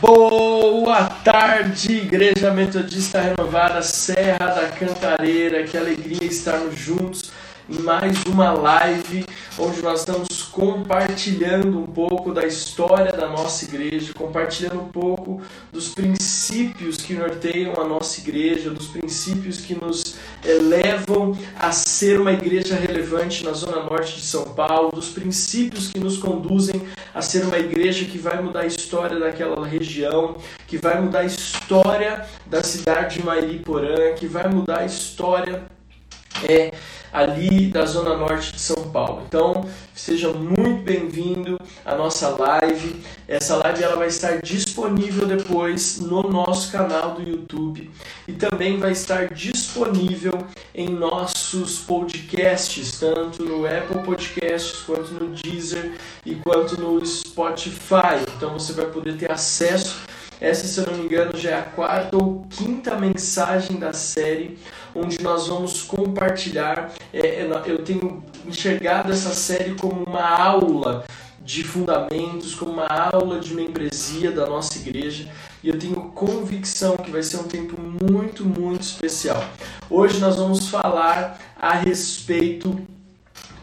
Boa tarde, Igreja Metodista Renovada, Serra da Cantareira. Que alegria estarmos juntos em mais uma live onde nós estamos compartilhando um pouco da história da nossa igreja, compartilhando um pouco dos princípios que norteiam a nossa igreja, dos princípios que nos levam a ser uma igreja relevante na zona norte de São Paulo, dos princípios que nos conduzem a ser uma igreja que vai mudar a história daquela região, que vai mudar a história da cidade de Mairiporã, que vai mudar a história é ali da zona norte de São Paulo. Então, seja muito bem-vindo à nossa live. Essa live ela vai estar disponível depois no nosso canal do YouTube e também vai estar disponível em nossos podcasts, tanto no Apple Podcasts quanto no Deezer e quanto no Spotify. Então, você vai poder ter acesso essa, se eu não me engano, já é a quarta ou quinta mensagem da série onde nós vamos compartilhar. É, é eu tenho enxergado essa série como uma aula de fundamentos, como uma aula de membresia da nossa igreja e eu tenho convicção que vai ser um tempo muito, muito especial. Hoje nós vamos falar a respeito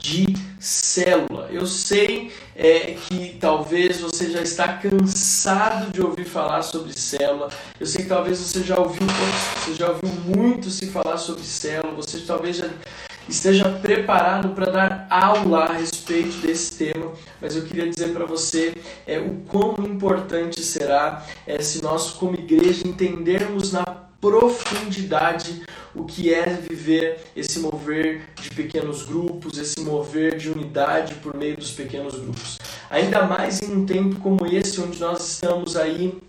de célula. Eu sei é, que talvez você já está cansado de ouvir falar sobre célula. Eu sei que talvez você já ouviu, você já ouviu muito se falar sobre célula. Você talvez já esteja preparado para dar aula a respeito desse tema, mas eu queria dizer para você é, o quão importante será é, se nós, como igreja, entendermos na profundidade o que é viver esse mover de pequenos grupos, esse mover de unidade por meio dos pequenos grupos. Ainda mais em um tempo como esse, onde nós estamos aí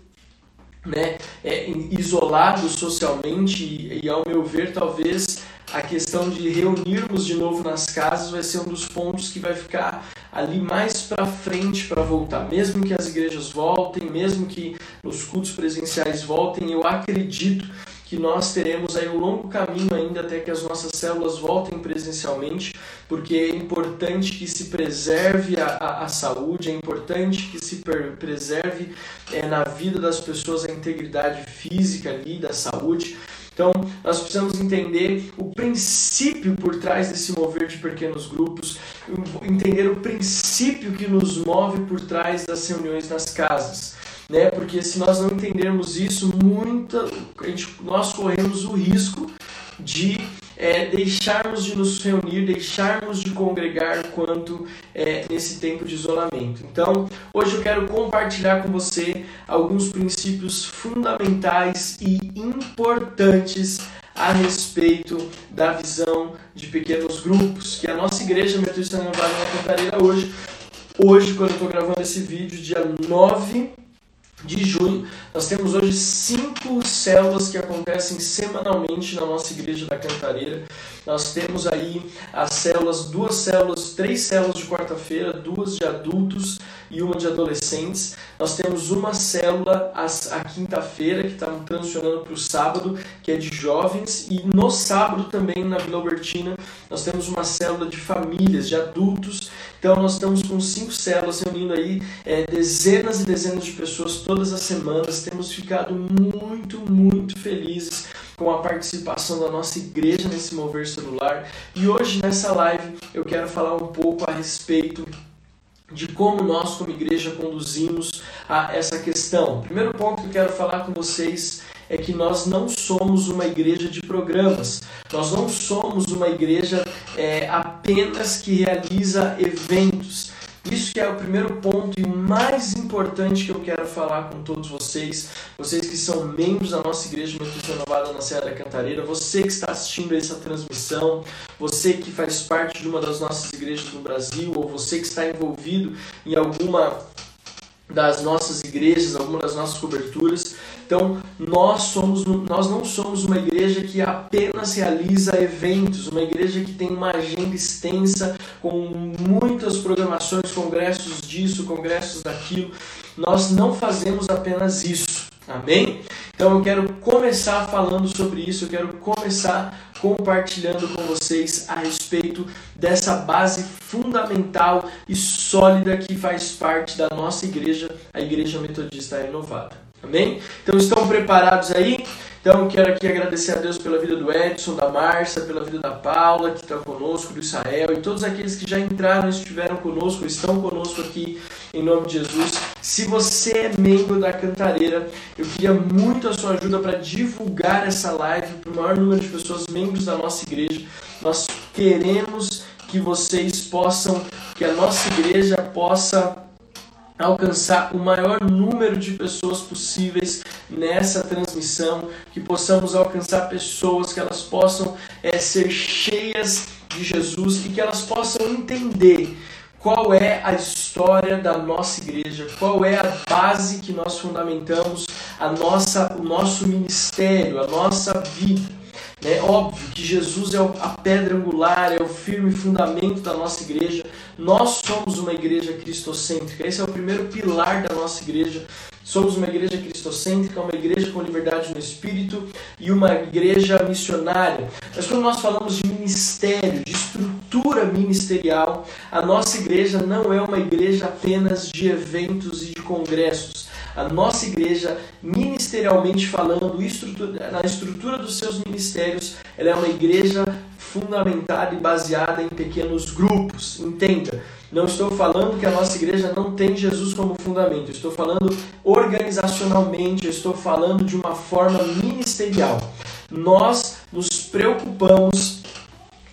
né, é, isolados socialmente e, e, ao meu ver, talvez a questão de reunirmos de novo nas casas vai ser um dos pontos que vai ficar ali mais para frente para voltar. Mesmo que as igrejas voltem, mesmo que os cultos presenciais voltem, eu acredito que nós teremos aí um longo caminho ainda até que as nossas células voltem presencialmente, porque é importante que se preserve a, a, a saúde, é importante que se preserve é, na vida das pessoas a integridade física ali, da saúde. Então, nós precisamos entender o princípio por trás desse mover de pequenos grupos, entender o princípio que nos move por trás das reuniões nas casas. Né? Porque se nós não entendermos isso, muita, gente, nós corremos o risco de é, deixarmos de nos reunir, deixarmos de congregar quanto é, nesse tempo de isolamento. Então, hoje eu quero compartilhar com você alguns princípios fundamentais e importantes a respeito da visão de pequenos grupos, que a nossa igreja Metodista Renovada na Cantareira hoje, hoje quando eu estou gravando esse vídeo, dia 9 de junho. Nós temos hoje cinco células que acontecem semanalmente na nossa igreja da Cantareira. Nós temos aí as células, duas células, três células de quarta-feira, duas de adultos e uma de adolescentes. Nós temos uma célula a quinta-feira que está transicionando para o sábado, que é de jovens, e no sábado também na Vila Albertina nós temos uma célula de famílias, de adultos então nós estamos com cinco células reunindo aí é, dezenas e dezenas de pessoas todas as semanas. Temos ficado muito, muito felizes com a participação da nossa igreja nesse mover celular. E hoje nessa live eu quero falar um pouco a respeito de como nós como igreja conduzimos a essa questão. O primeiro ponto que eu quero falar com vocês é que nós não somos uma igreja de programas, nós não somos uma igreja é, apenas que realiza eventos. Isso que é o primeiro ponto e mais importante que eu quero falar com todos vocês, vocês que são membros da nossa igreja Metodista Renovada na Serra da Cantareira, você que está assistindo essa transmissão, você que faz parte de uma das nossas igrejas no Brasil, ou você que está envolvido em alguma das nossas igrejas, alguma das nossas coberturas. Então, nós somos nós não somos uma igreja que apenas realiza eventos, uma igreja que tem uma agenda extensa com muitas programações, congressos disso, congressos daquilo. Nós não fazemos apenas isso. Amém? Então eu quero começar falando sobre isso, eu quero começar compartilhando com vocês a respeito dessa base fundamental e sólida que faz parte da nossa igreja, a Igreja Metodista Renovada. Amém? Então estão preparados aí? Então quero aqui agradecer a Deus pela vida do Edson, da Márcia, pela vida da Paula, que está conosco, do Israel, e todos aqueles que já entraram estiveram conosco, estão conosco aqui em nome de Jesus. Se você é membro da Cantareira, eu queria muito a sua ajuda para divulgar essa live para o maior número de pessoas, membros da nossa igreja. Nós queremos que vocês possam, que a nossa igreja possa alcançar o maior número de pessoas possíveis nessa transmissão, que possamos alcançar pessoas, que elas possam é, ser cheias de Jesus e que elas possam entender qual é a história da nossa igreja, qual é a base que nós fundamentamos a nossa, o nosso ministério, a nossa vida. É óbvio que Jesus é a pedra angular, é o firme fundamento da nossa igreja. Nós somos uma igreja cristocêntrica. Esse é o primeiro pilar da nossa igreja. Somos uma igreja cristocêntrica, uma igreja com liberdade no espírito e uma igreja missionária. Mas quando nós falamos de ministério, de estrutura ministerial, a nossa igreja não é uma igreja apenas de eventos e de congressos a nossa igreja, ministerialmente falando, na estrutura dos seus ministérios, ela é uma igreja fundamentada e baseada em pequenos grupos. Entenda, não estou falando que a nossa igreja não tem Jesus como fundamento, estou falando organizacionalmente, estou falando de uma forma ministerial. Nós nos preocupamos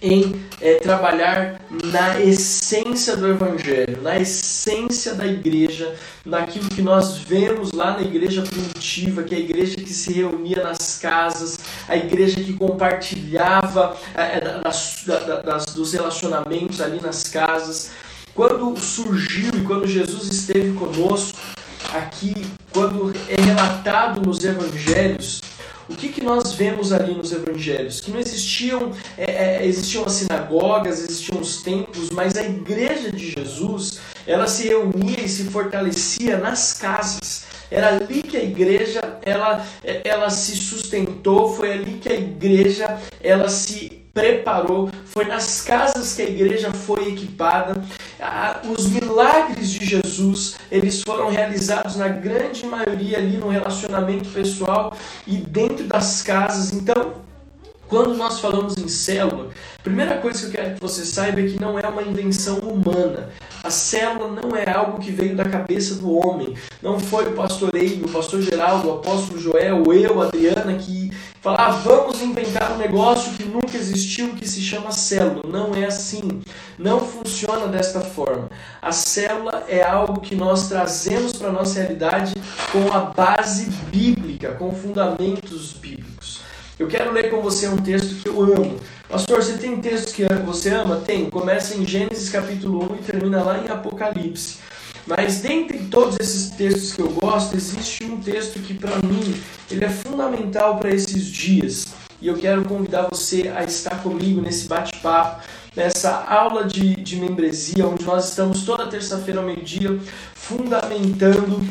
em é, trabalhar na essência do Evangelho, na essência da igreja, naquilo que nós vemos lá na igreja primitiva, que é a igreja que se reunia nas casas, a igreja que compartilhava é, das, das, dos relacionamentos ali nas casas. Quando surgiu e quando Jesus esteve conosco, aqui, quando é relatado nos evangelhos, o que, que nós vemos ali nos evangelhos? Que não existiam, é, é, existiam as sinagogas, existiam os templos, mas a igreja de Jesus, ela se reunia e se fortalecia nas casas. Era ali que a igreja ela, ela se sustentou, foi ali que a igreja ela se preparou, foi nas casas que a igreja foi equipada. Os milagres de Jesus, eles foram realizados na grande maioria ali no relacionamento pessoal e dentro das casas. Então, quando nós falamos em célula, a primeira coisa que eu quero que você saiba é que não é uma invenção humana. A célula não é algo que veio da cabeça do homem. Não foi o pastor Eido, o pastor Geraldo, o apóstolo Joel, eu, Adriana, que falar, ah, vamos inventar um negócio que nunca existiu que se chama célula. Não é assim. Não funciona desta forma. A célula é algo que nós trazemos para a nossa realidade com a base bíblica, com fundamentos bíblicos. Eu quero ler com você um texto que eu amo. Pastor, você tem textos que você ama? Tem. Começa em Gênesis capítulo 1 e termina lá em Apocalipse. Mas dentre todos esses textos que eu gosto, existe um texto que para mim ele é fundamental para esses dias. E eu quero convidar você a estar comigo nesse bate-papo, nessa aula de, de membresia, onde nós estamos toda terça-feira ao meio-dia fundamentando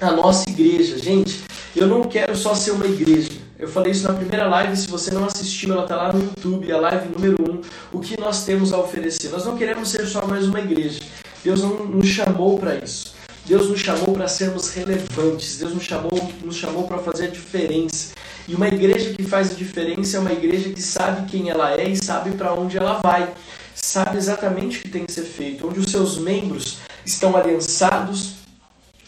a nossa igreja. Gente, eu não quero só ser uma igreja. Eu falei isso na primeira live, se você não assistiu, ela está lá no YouTube, a live número 1, um, o que nós temos a oferecer. Nós não queremos ser só mais uma igreja. Deus não nos chamou para isso. Deus nos chamou para sermos relevantes. Deus nos chamou, nos chamou para fazer a diferença. E uma igreja que faz a diferença é uma igreja que sabe quem ela é e sabe para onde ela vai. Sabe exatamente o que tem que ser feito, onde os seus membros estão aliançados,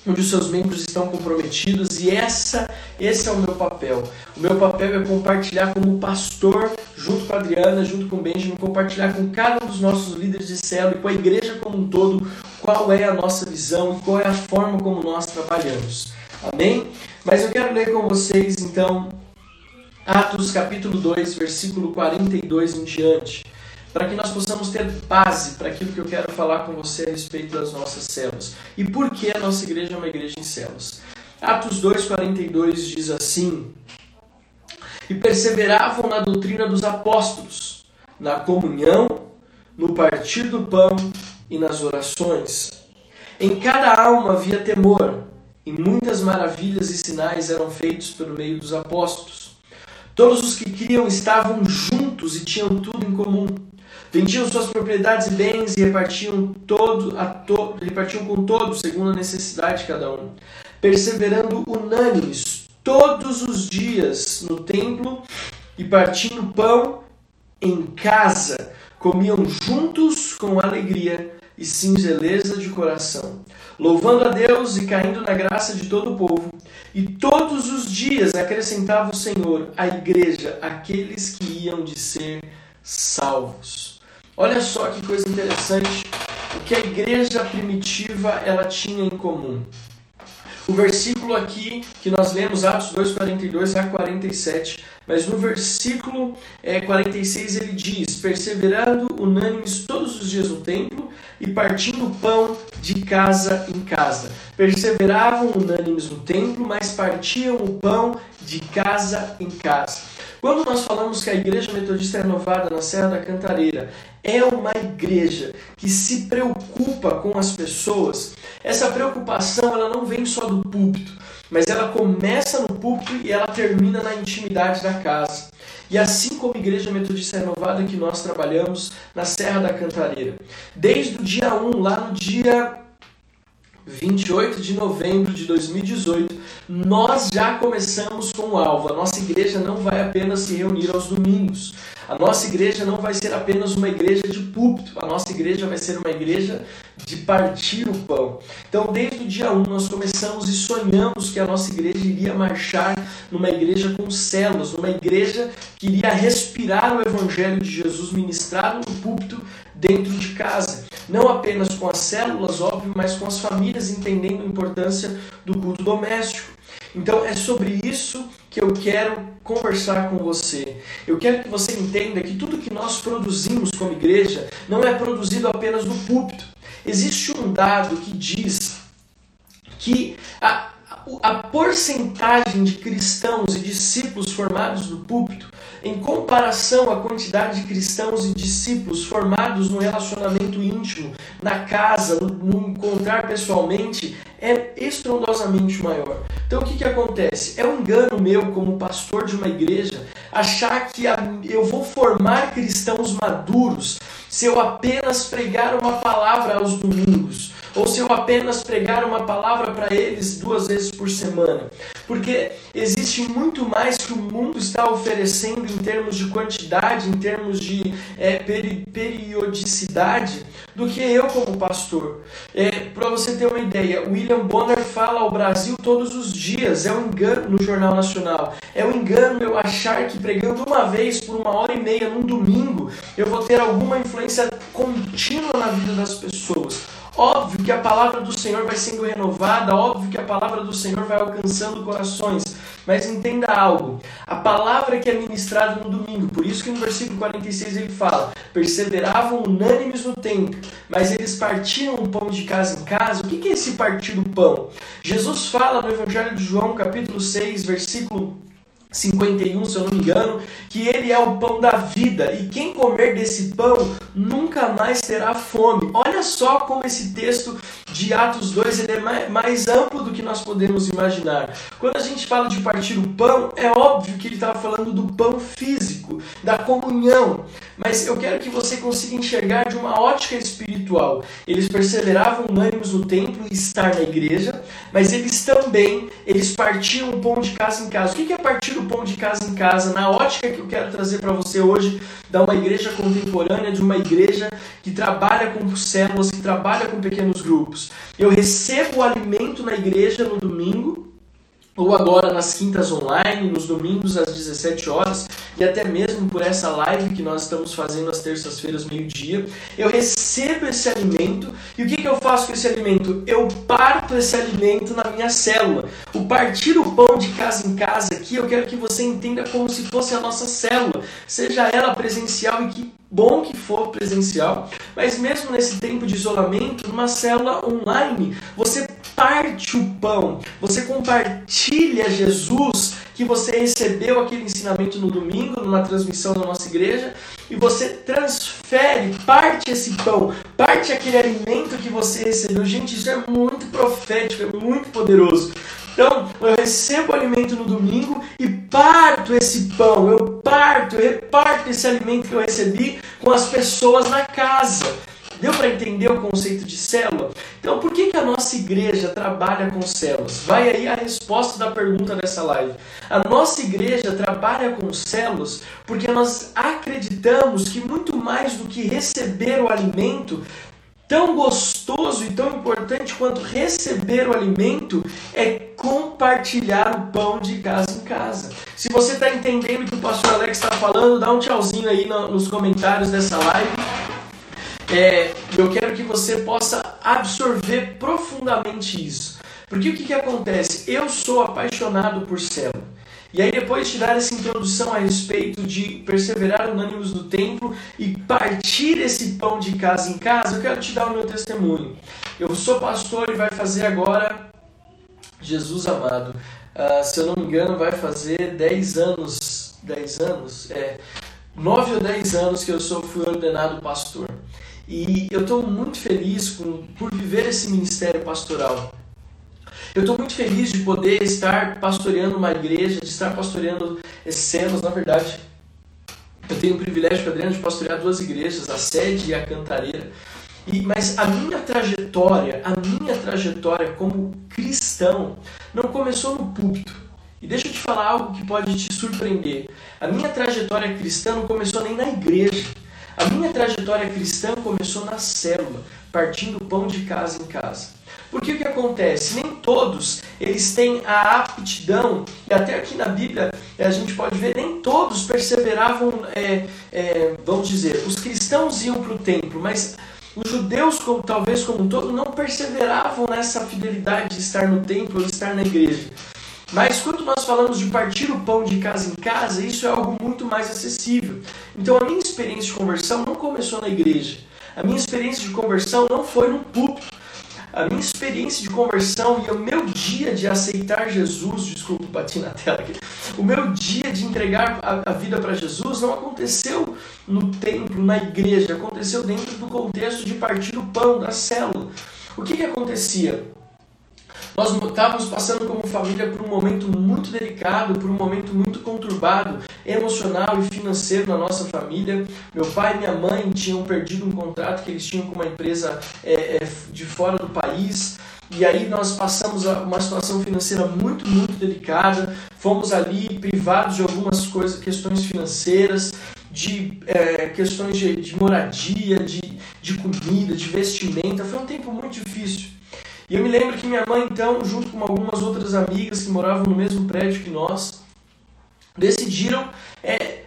onde os seus membros estão comprometidos e essa, esse é o meu papel. O meu papel é compartilhar como pastor, junto com a Adriana, junto com o Benjamin, compartilhar com cada um dos nossos líderes de célula e com a igreja como um todo qual é a nossa visão e qual é a forma como nós trabalhamos. Amém? Mas eu quero ler com vocês então Atos capítulo 2, versículo 42 em diante para que nós possamos ter base para aquilo que eu quero falar com você a respeito das nossas células. E por que a nossa igreja é uma igreja em células? Atos 2,42 diz assim: E perseveravam na doutrina dos apóstolos, na comunhão, no partir do pão e nas orações. Em cada alma havia temor, e muitas maravilhas e sinais eram feitos pelo meio dos apóstolos. Todos os que criam estavam juntos e tinham tudo em comum Vendiam suas propriedades e bens e repartiam, todo, a to, repartiam com todos, segundo a necessidade de cada um. Perseverando unânimes todos os dias no templo e partindo pão em casa, comiam juntos com alegria e singeleza de coração, louvando a Deus e caindo na graça de todo o povo. E todos os dias acrescentava o Senhor à igreja aqueles que iam de ser salvos. Olha só que coisa interessante o que a igreja primitiva ela tinha em comum. O versículo aqui que nós lemos, Atos 2, 42 a 47, mas no versículo é, 46 ele diz: Perseverando unânimes todos os dias no templo e partindo pão de casa em casa. Perseveravam unânimes no templo, mas partiam o pão de casa em casa. Quando nós falamos que a Igreja Metodista Renovada na Serra da Cantareira é uma igreja que se preocupa com as pessoas, essa preocupação ela não vem só do púlpito, mas ela começa no púlpito e ela termina na intimidade da casa. E assim como a Igreja Metodista Renovada que nós trabalhamos na Serra da Cantareira, desde o dia 1, lá no dia 28 de novembro de 2018, nós já começamos com o alvo. A nossa igreja não vai apenas se reunir aos domingos. A nossa igreja não vai ser apenas uma igreja de púlpito. A nossa igreja vai ser uma igreja de partir o pão. Então, desde o dia 1, nós começamos e sonhamos que a nossa igreja iria marchar numa igreja com células, numa igreja que iria respirar o evangelho de Jesus ministrado no púlpito dentro de casa. Não apenas com as células, óbvio, mas com as famílias entendendo a importância do culto doméstico. Então é sobre isso que eu quero conversar com você. Eu quero que você entenda que tudo que nós produzimos como igreja não é produzido apenas no púlpito. Existe um dado que diz que a, a porcentagem de cristãos e discípulos formados no púlpito, em comparação à quantidade de cristãos e discípulos formados no relacionamento íntimo, na casa, no, encontrar pessoalmente, é estrondosamente maior. Então o que, que acontece? É um engano meu, como pastor de uma igreja, achar que eu vou formar cristãos maduros se eu apenas pregar uma palavra aos domingos ou se eu apenas pregar uma palavra para eles duas vezes por semana. Porque existe muito mais que o mundo está oferecendo em termos de quantidade, em termos de é, peri periodicidade, do que eu como pastor. É, para você ter uma ideia, William Bonner fala ao Brasil todos os dias. É um engano no Jornal Nacional. É um engano eu achar que pregando uma vez por uma hora e meia num domingo, eu vou ter alguma influência contínua na vida das pessoas. Óbvio que a palavra do Senhor vai sendo renovada, óbvio que a palavra do Senhor vai alcançando corações. Mas entenda algo: a palavra que é ministrada no domingo, por isso que no versículo 46 ele fala: perseveravam unânimes no tempo, mas eles partiam o pão de casa em casa. O que é esse partir do pão? Jesus fala no Evangelho de João, capítulo 6, versículo 51, se eu não me engano, que ele é o pão da vida e quem comer desse pão nunca mais terá fome. Olha só como esse texto de Atos 2 ele é mais, amplo do que nós podemos imaginar. Quando a gente fala de partir o pão, é óbvio que ele estava falando do pão físico, da comunhão. Mas eu quero que você consiga enxergar de uma ótica espiritual. Eles perseveravam unânimes no templo e estar na igreja, mas eles também eles partiam o pão de casa em casa. O que é partir o pão de casa em casa? Na ótica que eu quero trazer para você hoje, da uma igreja contemporânea, de uma igreja que trabalha com células, que trabalha com pequenos grupos. Eu recebo o alimento na igreja no domingo, ou agora nas quintas online, nos domingos às 17 horas, e até mesmo por essa live que nós estamos fazendo às terças-feiras, meio-dia, eu recebo esse alimento e o que, que eu faço com esse alimento? Eu parto esse alimento na minha célula. O partir o pão de casa em casa aqui, eu quero que você entenda como se fosse a nossa célula, seja ela presencial e que bom que for presencial, mas mesmo nesse tempo de isolamento, numa célula online, você parte o pão, você compartilha Jesus que você recebeu aquele ensinamento no domingo, numa transmissão da nossa igreja, e você transfere, parte esse pão, parte aquele alimento que você recebeu. Gente, isso é muito profético, é muito poderoso. Então, eu recebo o alimento no domingo e parto esse pão, eu parto eu reparto esse alimento que eu recebi com as pessoas na casa. Deu para entender o conceito de célula? Então, por que, que a nossa igreja trabalha com células? Vai aí a resposta da pergunta dessa live. A nossa igreja trabalha com células porque nós acreditamos que muito mais do que receber o alimento, tão gostoso e tão importante quanto receber o alimento é compartilhar o pão de casa em casa. Se você está entendendo o que o pastor Alex está falando, dá um tchauzinho aí nos comentários dessa live. É, eu quero que você possa absorver profundamente isso. Porque o que, que acontece? Eu sou apaixonado por célula. E aí, depois de dar essa introdução a respeito de perseverar unânimes no templo e partir esse pão de casa em casa, eu quero te dar o meu testemunho. Eu sou pastor e vai fazer agora, Jesus amado, uh, se eu não me engano, vai fazer 10 anos, 10 anos, é, 9 ou 10 anos que eu sou, fui ordenado pastor. E eu estou muito feliz por viver esse ministério pastoral. Eu estou muito feliz de poder estar pastoreando uma igreja, de estar pastoreando cenas, na verdade. Eu tenho o privilégio, Adriano, de pastorear duas igrejas, a sede e a cantareira. E, mas a minha trajetória, a minha trajetória como cristão, não começou no púlpito. E deixa eu te falar algo que pode te surpreender. A minha trajetória cristã não começou nem na igreja. A minha trajetória cristã começou na célula, partindo pão de casa em casa. Porque o que acontece? Nem todos eles têm a aptidão, e até aqui na Bíblia a gente pode ver, nem todos perseveravam, é, é, vamos dizer, os cristãos iam para o templo, mas os judeus, como, talvez como um todo, não perseveravam nessa fidelidade de estar no templo ou estar na igreja. Mas quando nós falamos de partir o pão de casa em casa, isso é algo muito mais acessível. Então a minha experiência de conversão não começou na igreja. A minha experiência de conversão não foi no púlpito. A minha experiência de conversão e o meu dia de aceitar Jesus, desculpa, bati na tela aqui. O meu dia de entregar a, a vida para Jesus não aconteceu no templo, na igreja, aconteceu dentro do contexto de partir o pão da célula. O que, que acontecia? Nós estávamos passando como família por um momento muito delicado, por um momento muito conturbado, emocional e financeiro na nossa família. Meu pai e minha mãe tinham perdido um contrato que eles tinham com uma empresa é, é, de fora do país. E aí nós passamos uma situação financeira muito, muito delicada. Fomos ali privados de algumas coisas, questões financeiras, de é, questões de, de moradia, de, de comida, de vestimenta. Foi um tempo muito difícil. E eu me lembro que minha mãe, então, junto com algumas outras amigas que moravam no mesmo prédio que nós, decidiram é,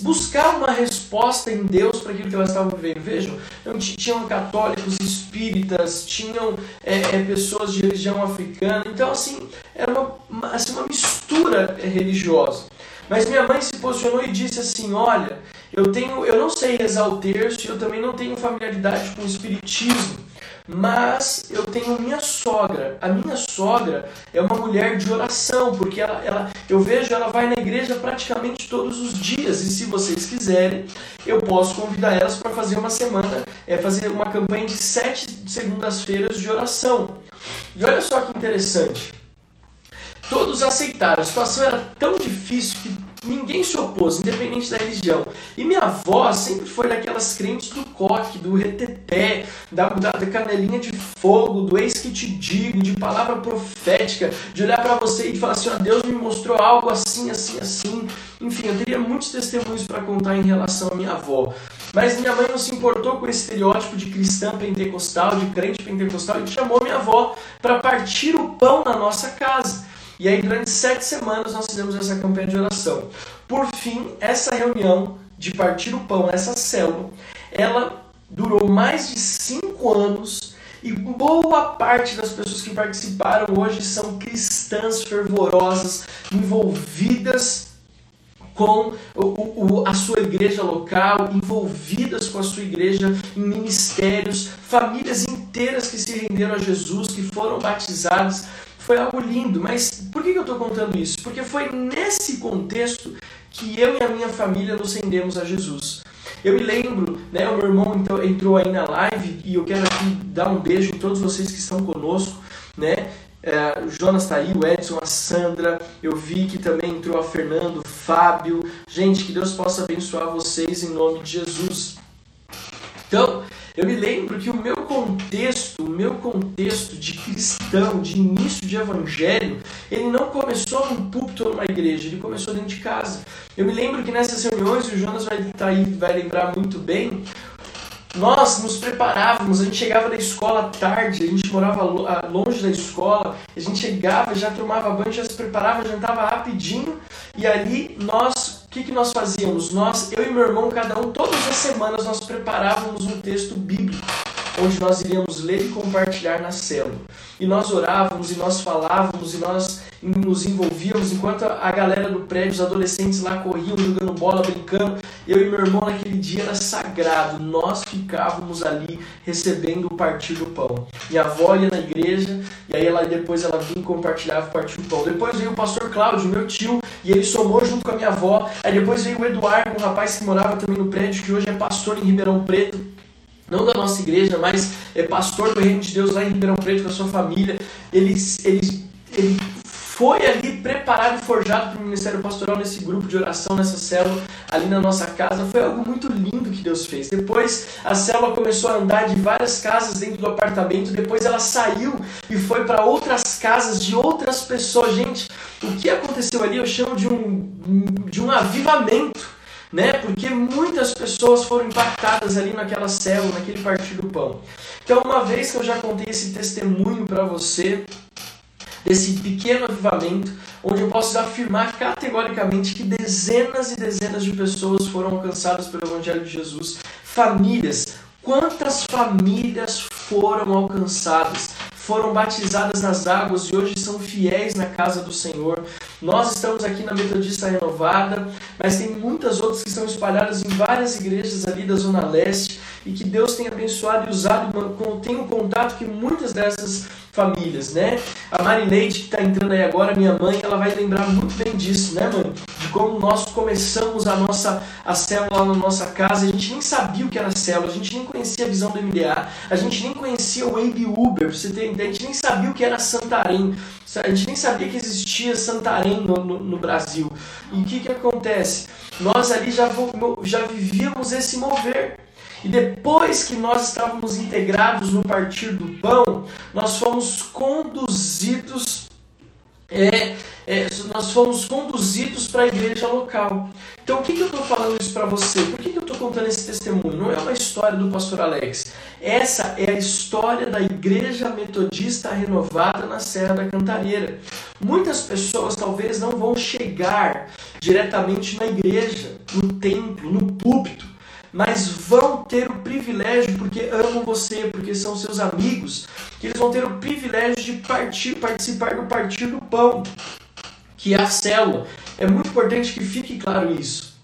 buscar uma resposta em Deus para aquilo que elas estavam vivendo. Vejam, então, tinham católicos, espíritas, tinham é, é, pessoas de religião africana. Então, assim, era uma, assim, uma mistura é, religiosa. Mas minha mãe se posicionou e disse assim: Olha, eu tenho, eu não sei rezar o terço, eu também não tenho familiaridade com o espiritismo. Mas eu tenho minha sogra. A minha sogra é uma mulher de oração, porque ela, ela, eu vejo ela vai na igreja praticamente todos os dias. E se vocês quiserem, eu posso convidar elas para fazer uma semana, é fazer uma campanha de sete segundas-feiras de oração. E olha só que interessante. Todos aceitaram. A situação era tão difícil que ninguém se opôs, independente da religião. E minha avó sempre foi daquelas crentes do coque, do reteté, da, da, da canelinha de fogo, do eis que te digo, de palavra profética, de olhar para você e falar assim: ó, Deus me mostrou algo assim, assim, assim. Enfim, eu teria muitos testemunhos para contar em relação à minha avó. Mas minha mãe não se importou com esse estereótipo de cristã pentecostal, de crente pentecostal, e chamou minha avó para partir o pão na nossa casa. E aí, durante sete semanas, nós fizemos essa campanha de oração. Por fim, essa reunião de partir o pão, essa célula, ela durou mais de cinco anos e boa parte das pessoas que participaram hoje são cristãs fervorosas, envolvidas com o, o, a sua igreja local, envolvidas com a sua igreja em ministérios, famílias inteiras que se renderam a Jesus, que foram batizadas, foi algo lindo, mas por que eu estou contando isso? Porque foi nesse contexto que eu e a minha família nos rendemos a Jesus. Eu me lembro, né, o meu irmão então, entrou aí na live e eu quero aqui dar um beijo em todos vocês que estão conosco, né? É, o Jonas está aí, o Edson, a Sandra, eu vi que também entrou a Fernando, Fábio. Gente, que Deus possa abençoar vocês em nome de Jesus. Então, eu me lembro que o meu contexto, o meu contexto de cristão, de início de evangelho, ele não começou num púlpito ou numa igreja, ele começou dentro de casa. Eu me lembro que nessas reuniões, o Jonas vai estar aí, vai lembrar muito bem, nós nos preparávamos, a gente chegava da escola tarde, a gente morava longe da escola, a gente chegava, já tomava banho, já se preparava, jantava rapidinho, e ali nós, que, que nós fazíamos? Nós, eu e meu irmão, cada um, todas as semanas nós preparávamos um texto bíblico onde nós iríamos ler e compartilhar na célula. E nós orávamos, e nós falávamos, e nós nos envolvíamos, enquanto a galera do prédio, os adolescentes lá corriam, jogando bola, brincando. Eu e meu irmão naquele dia era sagrado, nós ficávamos ali recebendo o partir do pão. Minha avó ia na igreja, e aí ela, depois ela vinha e compartilhava o partir do pão. Depois veio o pastor Cláudio, meu tio, e ele somou junto com a minha avó. Aí depois veio o Eduardo, um rapaz que morava também no prédio, que hoje é pastor em Ribeirão Preto não da nossa igreja, mas é pastor do Reino de Deus lá em Ribeirão Preto com a sua família. Ele, ele, ele foi ali preparado e forjado para o ministério pastoral nesse grupo de oração, nessa célula ali na nossa casa. Foi algo muito lindo que Deus fez. Depois a célula começou a andar de várias casas dentro do apartamento. Depois ela saiu e foi para outras casas de outras pessoas. Gente, o que aconteceu ali eu chamo de um, de um avivamento né? Porque muitas pessoas foram impactadas ali naquela célula, naquele partido do pão. Então, uma vez que eu já contei esse testemunho para você, desse pequeno avivamento, onde eu posso afirmar categoricamente que dezenas e dezenas de pessoas foram alcançadas pelo Evangelho de Jesus, famílias, quantas famílias foram alcançadas? Foram batizadas nas águas e hoje são fiéis na casa do Senhor. Nós estamos aqui na Metodista Renovada, mas tem muitas outras que estão espalhadas em várias igrejas ali da Zona Leste e que Deus tem abençoado e usado. Tenho contato que muitas dessas famílias, né? A Marileide, que está entrando aí agora, minha mãe, ela vai lembrar muito bem disso, né, mãe? De como nós começamos a nossa a célula na nossa casa, a gente nem sabia o que era célula, a gente nem conhecia a visão do MDA, a gente nem conhecia o Wave Uber, você tem ideia, a gente nem sabia o que era Santarém, a gente nem sabia que existia Santarém no, no, no Brasil. E o que, que acontece? Nós ali já, já vivíamos esse mover. E depois que nós estávamos integrados no partir do pão, nós fomos conduzidos é, é, nós fomos conduzidos para a igreja local. Então, o que, que eu estou falando isso para você? Por que, que eu estou contando esse testemunho? Não é uma história do pastor Alex. Essa é a história da igreja metodista renovada na Serra da Cantareira. Muitas pessoas talvez não vão chegar diretamente na igreja, no templo, no púlpito mas vão ter o privilégio, porque amam você, porque são seus amigos, que eles vão ter o privilégio de partir, participar do partir do pão, que é a célula. É muito importante que fique claro isso.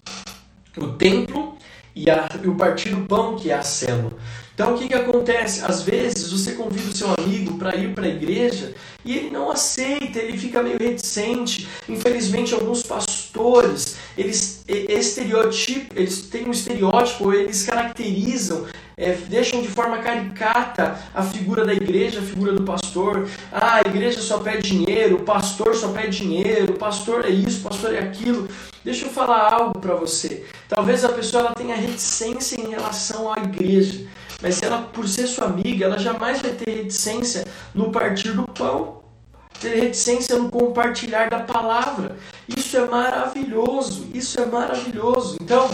O templo e, a, e o partir do pão, que é a célula. Então o que, que acontece? Às vezes você convida o seu amigo para ir para a igreja e ele não aceita, ele fica meio reticente. Infelizmente, alguns pastores eles estereotipam, eles têm um estereótipo, eles caracterizam, é, deixam de forma caricata a figura da igreja, a figura do pastor. Ah, a igreja só pede dinheiro, o pastor só pede dinheiro, o pastor é isso, o pastor é aquilo. Deixa eu falar algo para você. Talvez a pessoa ela tenha reticência em relação à igreja. Mas ela, por ser sua amiga, ela jamais vai ter reticência no partir do pão, ter reticência no compartilhar da palavra. Isso é maravilhoso, isso é maravilhoso. Então,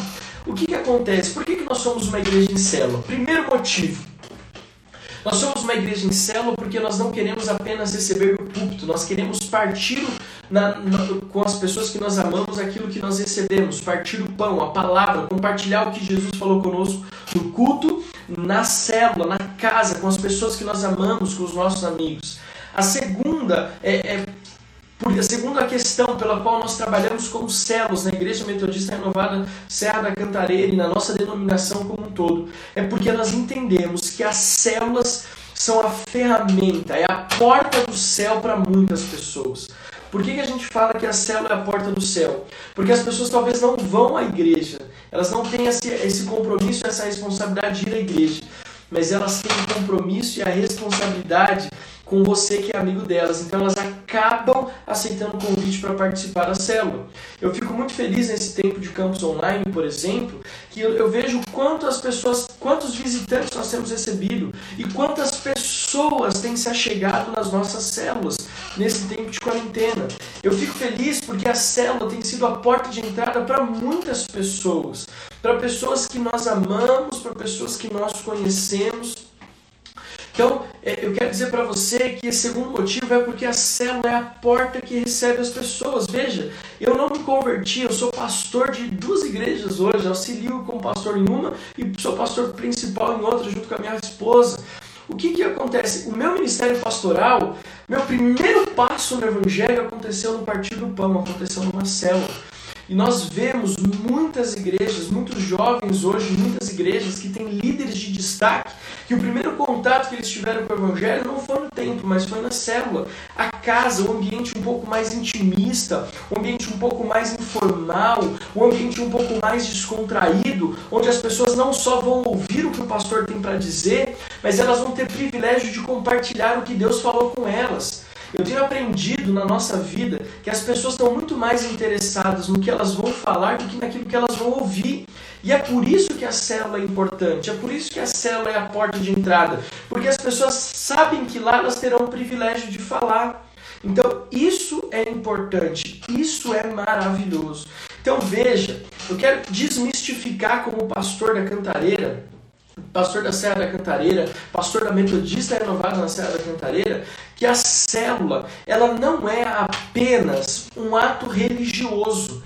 o que, que acontece? Por que, que nós somos uma igreja em célula? Primeiro motivo, nós somos uma igreja em célula porque nós não queremos apenas receber do púlpito, nós queremos partir na, na, com as pessoas que nós amamos aquilo que nós recebemos, partir o pão, a palavra, compartilhar o que Jesus falou conosco no culto, na célula, na casa, com as pessoas que nós amamos, com os nossos amigos. A segunda é, é por a segunda questão pela qual nós trabalhamos como células na Igreja Metodista Renovada Serra da Cantareira e na nossa denominação como um todo, é porque nós entendemos que as células são a ferramenta, é a porta do céu para muitas pessoas. Por que, que a gente fala que a célula é a porta do céu? Porque as pessoas talvez não vão à igreja, elas não têm esse, esse compromisso, essa responsabilidade de ir à igreja, mas elas têm o compromisso e a responsabilidade com você que é amigo delas. Então elas acabam aceitando o convite para participar da célula. Eu fico muito feliz nesse tempo de campus online, por exemplo, que eu, vejo quantas pessoas, quantos visitantes nós temos recebido e quantas pessoas têm se achegado nas nossas células nesse tempo de quarentena. Eu fico feliz porque a célula tem sido a porta de entrada para muitas pessoas, para pessoas que nós amamos, para pessoas que nós conhecemos então, é, eu quero dizer para você que esse segundo motivo é porque a célula é a porta que recebe as pessoas. Veja, eu não me converti, eu sou pastor de duas igrejas hoje, auxilio como pastor em uma e sou pastor principal em outra, junto com a minha esposa. O que, que acontece? O meu ministério pastoral, meu primeiro passo no Evangelho aconteceu no Partido do Pão, aconteceu numa célula. E nós vemos muitas igrejas, muitos jovens hoje, muitas igrejas que têm líderes de destaque, que o primeiro contato que eles tiveram com o Evangelho não foi no templo, mas foi na célula. A casa, o ambiente um pouco mais intimista, o ambiente um pouco mais informal, o ambiente um pouco mais descontraído, onde as pessoas não só vão ouvir o que o pastor tem para dizer, mas elas vão ter privilégio de compartilhar o que Deus falou com elas. Eu tenho aprendido na nossa vida que as pessoas estão muito mais interessadas no que elas vão falar do que naquilo que elas vão ouvir. E é por isso que a célula é importante, é por isso que a célula é a porta de entrada, porque as pessoas sabem que lá elas terão o privilégio de falar. Então, isso é importante, isso é maravilhoso. Então, veja, eu quero desmistificar como pastor da cantareira pastor da Serra da Cantareira, pastor da Metodista Renovada na Serra da Cantareira, que a célula ela não é apenas um ato religioso.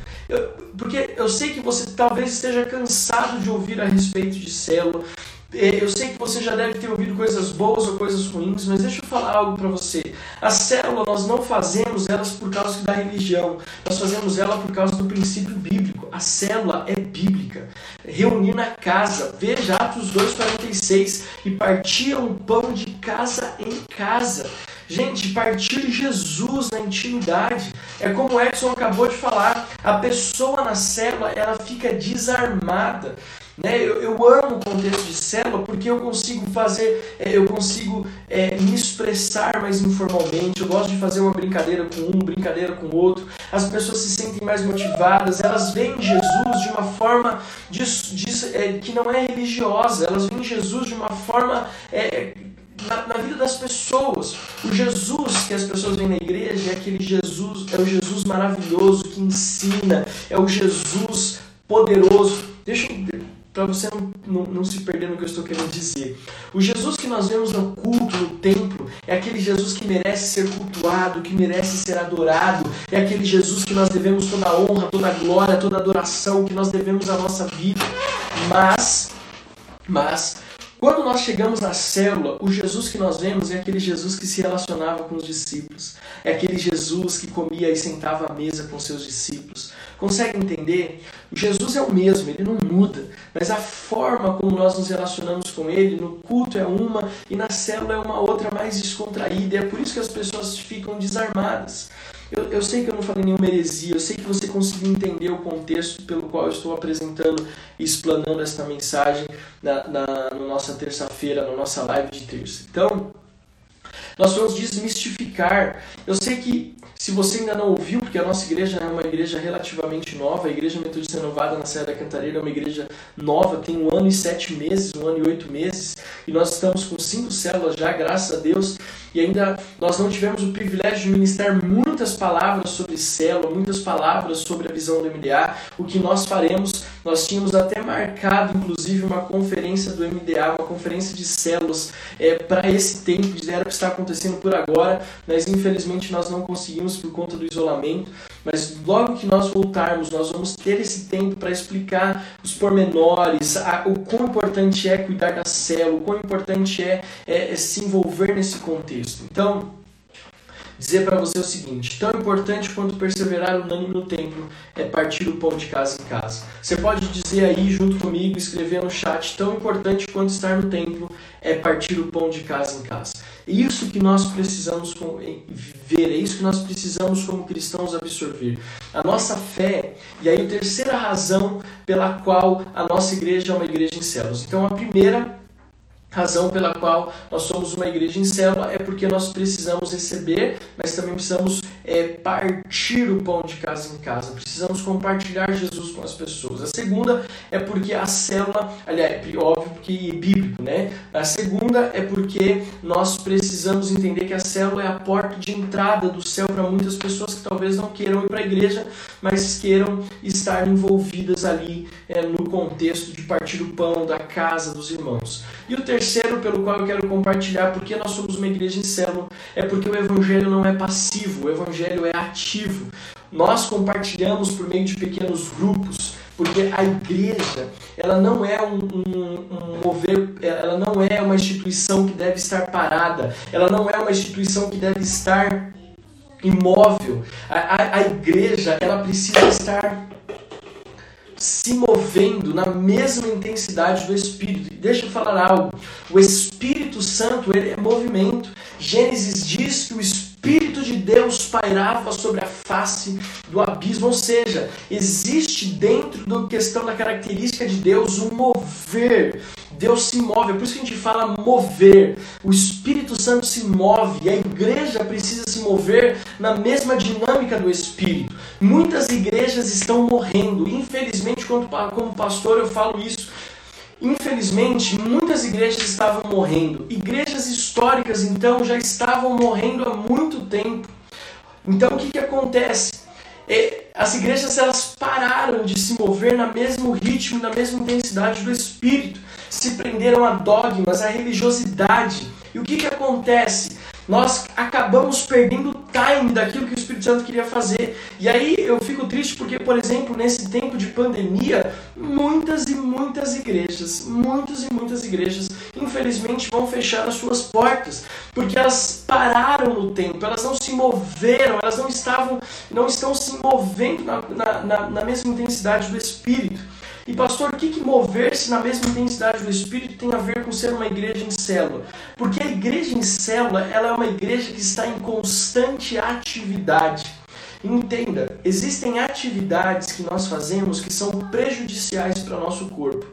Porque eu sei que você talvez esteja cansado de ouvir a respeito de célula, é, eu sei que você já deve ter ouvido coisas boas ou coisas ruins, mas deixa eu falar algo para você. A célula nós não fazemos elas por causa da religião, nós fazemos ela por causa do princípio bíblico. A célula é bíblica. Reunir na casa, veja Atos 2,46, e partiam o pão de casa em casa. Gente, partir Jesus na intimidade. É como o Edson acabou de falar, a pessoa na célula ela fica desarmada. Né? Eu, eu amo o contexto de célula porque eu consigo fazer, é, eu consigo é, me expressar mais informalmente. Eu gosto de fazer uma brincadeira com um, brincadeira com outro. As pessoas se sentem mais motivadas, elas veem Jesus de uma forma de, de, é, que não é religiosa, elas veem Jesus de uma forma. É, na, na, vida das pessoas. O Jesus que as pessoas veem na igreja é aquele Jesus, é o Jesus maravilhoso que ensina, é o Jesus poderoso. Deixa eu para você não, não, não, se perder no que eu estou querendo dizer. O Jesus que nós vemos no culto, no templo, é aquele Jesus que merece ser cultuado, que merece ser adorado, é aquele Jesus que nós devemos toda a honra, toda a glória, toda a adoração, que nós devemos à nossa vida. Mas, mas, quando nós chegamos na célula, o Jesus que nós vemos é aquele Jesus que se relacionava com os discípulos. É aquele Jesus que comia e sentava à mesa com seus discípulos. Consegue entender? O Jesus é o mesmo, ele não muda. Mas a forma como nós nos relacionamos com ele, no culto é uma e na célula é uma outra mais descontraída. É por isso que as pessoas ficam desarmadas. Eu, eu sei que eu não falei nenhuma heresia, eu sei que você conseguiu entender o contexto pelo qual eu estou apresentando e explanando esta mensagem na, na, na nossa terça-feira, na nossa live de terça. Então, nós vamos desmistificar. Eu sei que se você ainda não ouviu, porque a nossa igreja é uma igreja relativamente nova, a Igreja Metodista Renovada na Serra da Cantareira é uma igreja nova, tem um ano e sete meses, um ano e oito meses, e nós estamos com cinco células já, graças a Deus, e ainda nós não tivemos o privilégio de ministrar muitas palavras sobre célula, muitas palavras sobre a visão do MDA. O que nós faremos, nós tínhamos até marcado, inclusive, uma conferência do MDA, uma conferência de células é, para esse tempo, era que está acontecendo por agora, mas infelizmente nós não conseguimos por conta do isolamento. Mas logo que nós voltarmos, nós vamos ter esse tempo para explicar os pormenores, a, o quão importante é cuidar da célula, o quão importante é, é, é se envolver nesse contexto. Então, dizer para você o seguinte: tão importante quanto perseverar unânime no templo é partir o pão de casa em casa. Você pode dizer aí junto comigo, escrever no chat: tão importante quanto estar no templo é partir o pão de casa em casa. É isso que nós precisamos ver, é isso que nós precisamos como cristãos absorver. A nossa fé, e aí a terceira razão pela qual a nossa igreja é uma igreja em céus. Então a primeira razão pela qual nós somos uma igreja em célula é porque nós precisamos receber, mas também precisamos é, partir o pão de casa em casa. Precisamos compartilhar Jesus com as pessoas. A segunda é porque a célula, aliás, é óbvio porque é bíblico, né? A segunda é porque nós precisamos entender que a célula é a porta de entrada do céu para muitas pessoas que talvez não queiram ir para a igreja, mas queiram estar envolvidas ali é, no contexto de partir o pão da casa dos irmãos. E o terceiro, pelo qual eu quero compartilhar, porque nós somos uma igreja em célula, é porque o evangelho não é passivo, o evangelho é ativo. Nós compartilhamos por meio de pequenos grupos, porque a igreja ela não é um, um, um, mover, ela não é uma instituição que deve estar parada, ela não é uma instituição que deve estar imóvel. A, a, a igreja ela precisa estar se movendo na mesma intensidade do Espírito. E deixa eu falar algo. O Espírito Santo ele é movimento. Gênesis diz que o Espírito de Deus pairava sobre a face do abismo, ou seja, existe dentro da questão da característica de Deus um mover Deus se move, é por isso que a gente fala mover. O Espírito Santo se move a igreja precisa se mover na mesma dinâmica do Espírito. Muitas igrejas estão morrendo, infelizmente, como pastor eu falo isso. Infelizmente, muitas igrejas estavam morrendo. Igrejas históricas, então, já estavam morrendo há muito tempo. Então, o que, que acontece? É, as igrejas elas pararam de se mover no mesmo ritmo, na mesma intensidade do Espírito se prenderam a dogmas, a religiosidade. E o que, que acontece? Nós acabamos perdendo o time daquilo que o Espírito Santo queria fazer. E aí eu fico triste porque, por exemplo, nesse tempo de pandemia, muitas e muitas igrejas, muitas e muitas igrejas, infelizmente vão fechar as suas portas, porque elas pararam no tempo, elas não se moveram, elas não estavam, não estão se movendo na, na, na mesma intensidade do Espírito. E pastor, o que, que mover-se na mesma intensidade do Espírito tem a ver com ser uma igreja em célula? Porque a igreja em célula ela é uma igreja que está em constante atividade. Entenda, existem atividades que nós fazemos que são prejudiciais para o nosso corpo.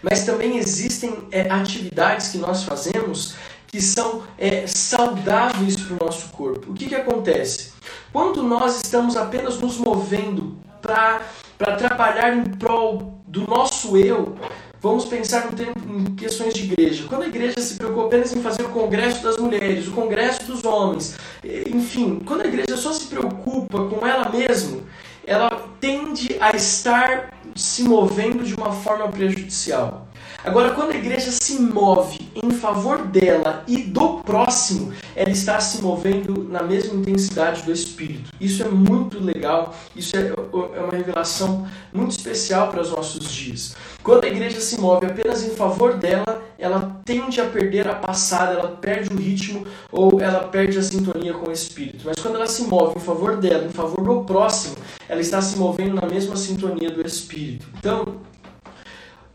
Mas também existem é, atividades que nós fazemos que são é, saudáveis para o nosso corpo. O que, que acontece? Quando nós estamos apenas nos movendo para para atrapalhar em prol do nosso eu, vamos pensar em questões de igreja. Quando a igreja se preocupa apenas em fazer o congresso das mulheres, o congresso dos homens, enfim, quando a igreja só se preocupa com ela mesma, ela tende a estar se movendo de uma forma prejudicial. Agora, quando a igreja se move em favor dela e do próximo, ela está se movendo na mesma intensidade do Espírito. Isso é muito legal, isso é, é uma revelação muito especial para os nossos dias. Quando a igreja se move apenas em favor dela, ela tende a perder a passada, ela perde o ritmo ou ela perde a sintonia com o Espírito. Mas quando ela se move em favor dela, em favor do próximo, ela está se movendo na mesma sintonia do Espírito. Então,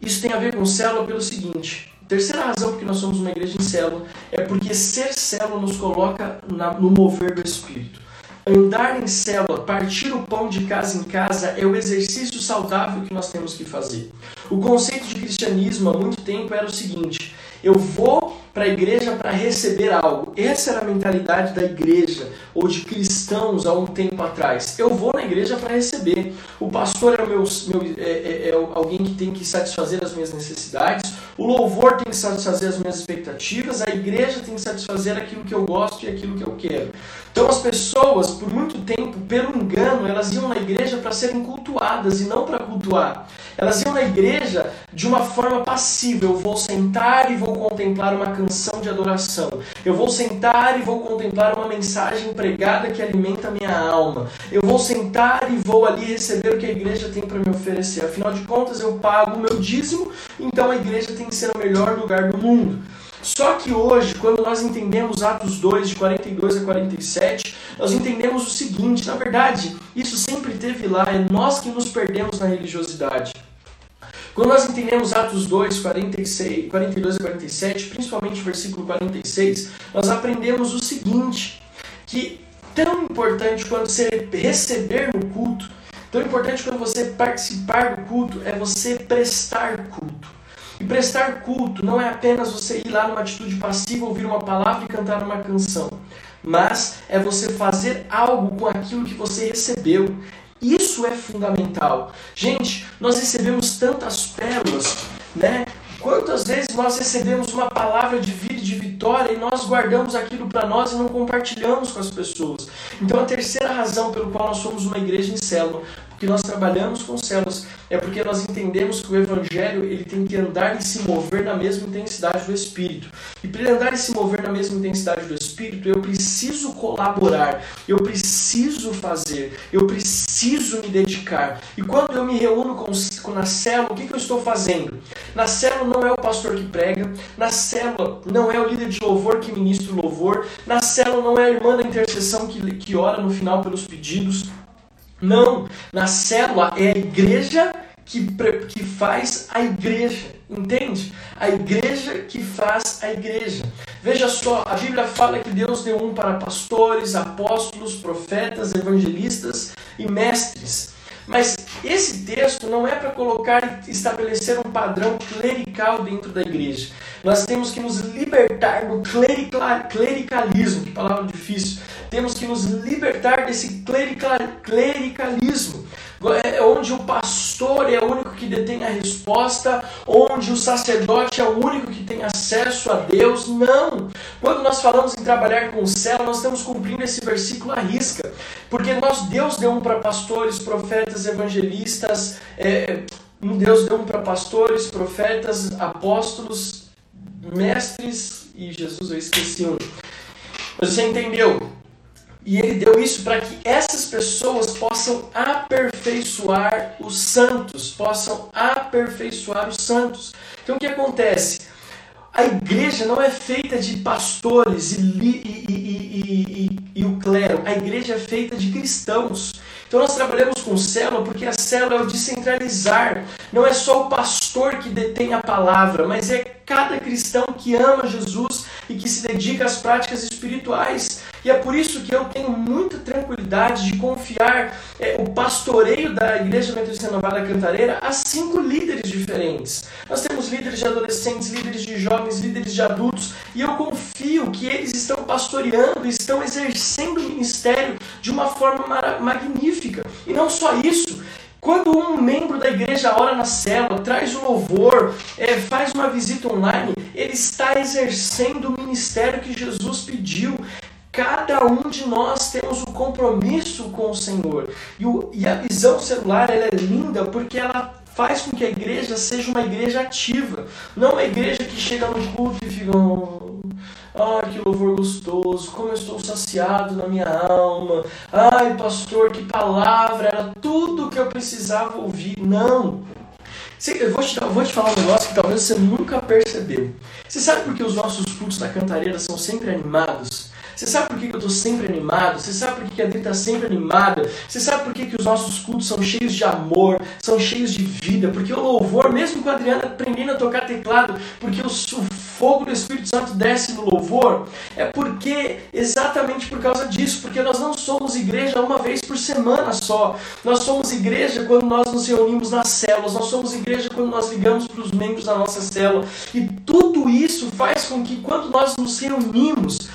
isso tem a ver com célula pelo seguinte. Terceira razão porque nós somos uma igreja em célula é porque ser célula nos coloca na, no mover do Espírito. Andar em célula, partir o pão de casa em casa é o exercício saudável que nós temos que fazer. O conceito de cristianismo há muito tempo era o seguinte: eu vou para a igreja para receber algo. Essa era a mentalidade da igreja ou de cristãos há um tempo atrás. Eu vou na igreja para receber. O pastor é, o meu, meu é, é, é, alguém que tem que satisfazer as minhas necessidades. O louvor tem que satisfazer as minhas expectativas. A igreja tem que satisfazer aquilo que eu gosto e aquilo que eu quero. Então as pessoas, por muito tempo, pelo engano, elas iam na igreja para serem cultuadas e não para cultuar. Elas iam na igreja de uma forma passiva. Eu vou sentar e vou contemplar uma canção de adoração. Eu vou sentar e vou contemplar uma mensagem pregada que alimenta a minha alma. Eu vou sentar e vou ali receber o que a igreja tem para me oferecer. Afinal de contas, eu pago o meu dízimo, então a igreja tem que ser o melhor lugar do mundo. Só que hoje, quando nós entendemos Atos 2, de 42 a 47, nós entendemos o seguinte: na verdade, isso sempre teve lá, é nós que nos perdemos na religiosidade. Quando nós entendemos Atos 2, 46, 42 a 47, principalmente versículo 46, nós aprendemos o seguinte, que tão importante quanto você receber no culto, tão importante quanto você participar do culto, é você prestar culto. E prestar culto não é apenas você ir lá numa atitude passiva, ouvir uma palavra e cantar uma canção, mas é você fazer algo com aquilo que você recebeu. Isso é fundamental. Gente, nós recebemos tantas pérolas, né? Quantas vezes nós recebemos uma palavra de vida e de vitória e nós guardamos aquilo para nós e não compartilhamos com as pessoas? Então, a terceira razão pelo qual nós somos uma igreja em célula, porque nós trabalhamos com células, é porque nós entendemos que o evangelho ele tem que andar e se mover na mesma intensidade do espírito. E para ele andar e se mover na mesma intensidade do espírito, eu preciso colaborar, eu preciso fazer, eu preciso me dedicar. E quando eu me reúno com, com na célula, o que, que eu estou fazendo? Na célula não é o pastor que prega, na célula não é o líder de louvor que ministra o louvor, na célula não é a irmã da intercessão que, que ora no final pelos pedidos. Não, na célula é a igreja que, que faz a igreja, entende? A igreja que faz a igreja. Veja só, a Bíblia fala que Deus deu um para pastores, apóstolos, profetas, evangelistas e mestres. Mas esse texto não é para colocar e estabelecer um padrão clerical dentro da igreja. Nós temos que nos libertar do clericalismo, que palavra difícil. Temos que nos libertar desse clericalismo, é onde o pastor é o único que detém a resposta, onde o sacerdote é o único que tem acesso a Deus. Não! Quando nós falamos em trabalhar com o céu, nós estamos cumprindo esse versículo à risca, porque nós, Deus deu um para pastores, profetas, evangelistas, é, Deus deu um para pastores, profetas, apóstolos, mestres e Jesus, eu esqueci um. Você entendeu? E ele deu isso para que essas pessoas possam aperfeiçoar os santos, possam aperfeiçoar os santos. Então o que acontece? A igreja não é feita de pastores e, e, e, e, o clero, a igreja é feita de cristãos. Então nós trabalhamos com célula porque a célula é o descentralizar. Não é só o pastor que detém a palavra, mas é cada cristão que ama Jesus e que se dedica às práticas espirituais. E é por isso que eu tenho muita tranquilidade de confiar é, o pastoreio da Igreja Metodista Renovada Cantareira a cinco líderes diferentes. Nós temos líderes de adolescentes, líderes de jovens, líderes de adultos, e eu confio que eles estão pastoreando, estão exercendo o ministério de uma forma magnífica. E não só isso, quando um membro da igreja ora na célula, traz o louvor, é, faz uma visita online, ele está exercendo o ministério que Jesus pediu. Cada um de nós temos um compromisso com o Senhor. E, o, e a visão celular é linda porque ela faz com que a igreja seja uma igreja ativa. Não uma igreja que chega no culto e fica. Ai, que louvor gostoso, como eu estou saciado na minha alma. Ai, pastor, que palavra, era tudo que eu precisava ouvir. Não. Eu vou te, vou te falar um negócio que talvez você nunca percebeu. Você sabe por que os nossos cultos da cantareira são sempre animados? Você sabe por que eu estou sempre animado? Você sabe por que a Adri está sempre animada? Você sabe por que os nossos cultos são cheios de amor, são cheios de vida? Porque o louvor, mesmo com a Adriana aprendendo a tocar teclado, porque o fogo do Espírito Santo desce no louvor, é porque, exatamente por causa disso, porque nós não somos igreja uma vez por semana só. Nós somos igreja quando nós nos reunimos nas células, nós somos igreja quando nós ligamos para os membros da nossa célula. E tudo isso faz com que quando nós nos reunimos,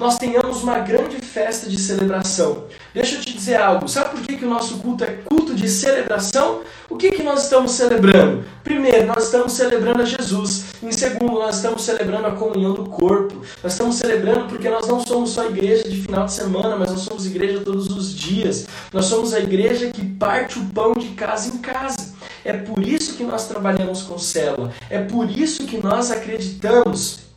nós tenhamos uma grande festa de celebração. Deixa eu te dizer algo. Sabe por que, que o nosso culto é culto de celebração? O que, que nós estamos celebrando? Primeiro, nós estamos celebrando a Jesus. Em segundo, nós estamos celebrando a comunhão do corpo. Nós estamos celebrando porque nós não somos só igreja de final de semana, mas nós somos igreja todos os dias. Nós somos a igreja que parte o pão de casa em casa. É por isso que nós trabalhamos com célula. É por isso que nós acreditamos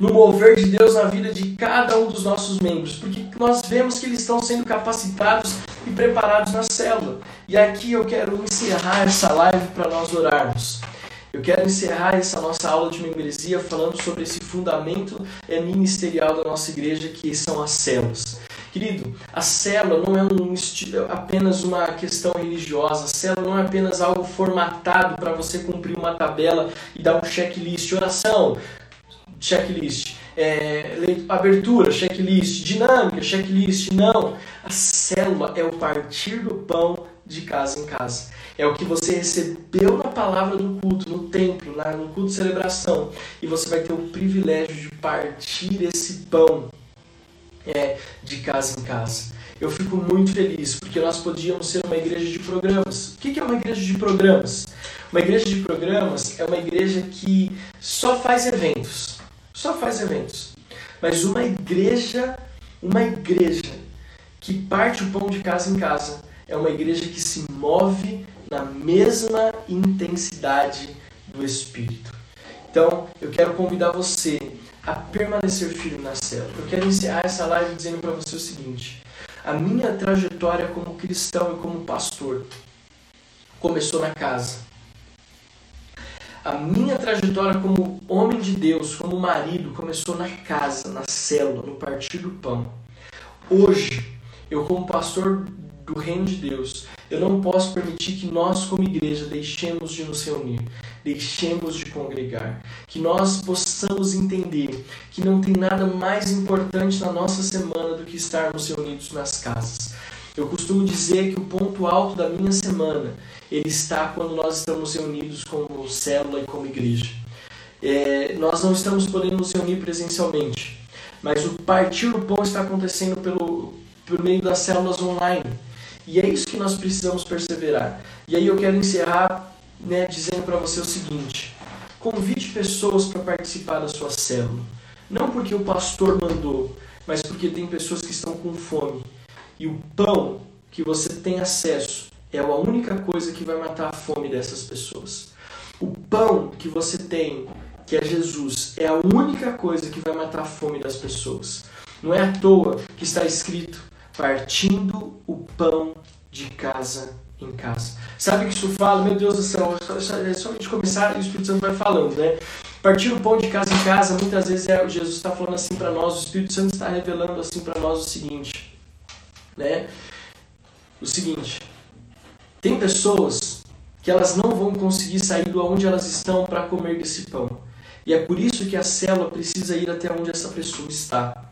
no mover de Deus na vida de cada um dos nossos membros, porque nós vemos que eles estão sendo capacitados e preparados na célula. E aqui eu quero encerrar essa live para nós orarmos. Eu quero encerrar essa nossa aula de membresia falando sobre esse fundamento é, ministerial da nossa igreja, que são as células. Querido, a célula não é um apenas uma questão religiosa, a célula não é apenas algo formatado para você cumprir uma tabela e dar um checklist. Oração, checklist. É, abertura, checklist. Dinâmica, checklist. Não. A célula é o partir do pão de casa em casa. É o que você recebeu na palavra do culto, no templo, lá no culto de celebração. E você vai ter o privilégio de partir esse pão é, de casa em casa. Eu fico muito feliz porque nós podíamos ser uma igreja de programas. O que é uma igreja de programas? Uma igreja de programas é uma igreja que só faz eventos. Só faz eventos. Mas uma igreja, uma igreja que parte o pão de casa em casa é uma igreja que se move na mesma intensidade do Espírito. Então, eu quero convidar você a permanecer firme na célula. Eu quero encerrar essa live dizendo para você o seguinte: a minha trajetória como cristão e como pastor começou na casa. A minha trajetória como homem de Deus, como marido, começou na casa, na célula, no partir do pão. Hoje, eu como pastor do reino de Deus, eu não posso permitir que nós, como igreja, deixemos de nos reunir, deixemos de congregar, que nós possamos entender que não tem nada mais importante na nossa semana do que estarmos reunidos nas casas. Eu costumo dizer que o ponto alto da minha semana ele está quando nós estamos reunidos como célula e como igreja. É, nós não estamos podendo nos reunir presencialmente, mas o partir do pão está acontecendo pelo, por meio das células online. E é isso que nós precisamos perseverar. E aí eu quero encerrar né, dizendo para você o seguinte: convide pessoas para participar da sua célula. Não porque o pastor mandou, mas porque tem pessoas que estão com fome. E o pão que você tem acesso é a única coisa que vai matar a fome dessas pessoas. O pão que você tem, que é Jesus, é a única coisa que vai matar a fome das pessoas. Não é à toa que está escrito partindo o pão de casa em casa. Sabe o que isso fala? Meu Deus do céu, é só a gente começar e o Espírito Santo vai falando, né? Partir o pão de casa em casa, muitas vezes é, Jesus está falando assim para nós, o Espírito Santo está revelando assim para nós o seguinte, né? O seguinte, tem pessoas que elas não vão conseguir sair do onde elas estão para comer desse pão. E é por isso que a célula precisa ir até onde essa pessoa está.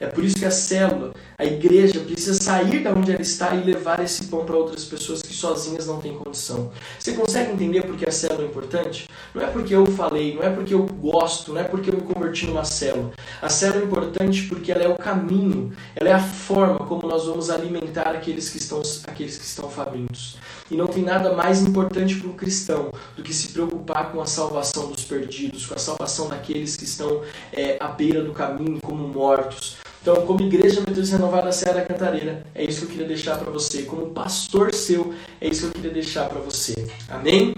É por isso que a célula, a igreja, precisa sair da onde ela está e levar esse pão para outras pessoas que sozinhas não têm condição. Você consegue entender por que a célula é importante? Não é porque eu falei, não é porque eu gosto, não é porque eu me converti numa célula. A célula é importante porque ela é o caminho, ela é a forma como nós vamos alimentar aqueles que estão, aqueles que estão famintos. E não tem nada mais importante para um cristão do que se preocupar com a salvação dos perdidos, com a salvação daqueles que estão é, à beira do caminho como mortos. Então, como igreja Metodista Renovada Serra da Cantareira, é isso que eu queria deixar para você. Como pastor seu, é isso que eu queria deixar para você. Amém?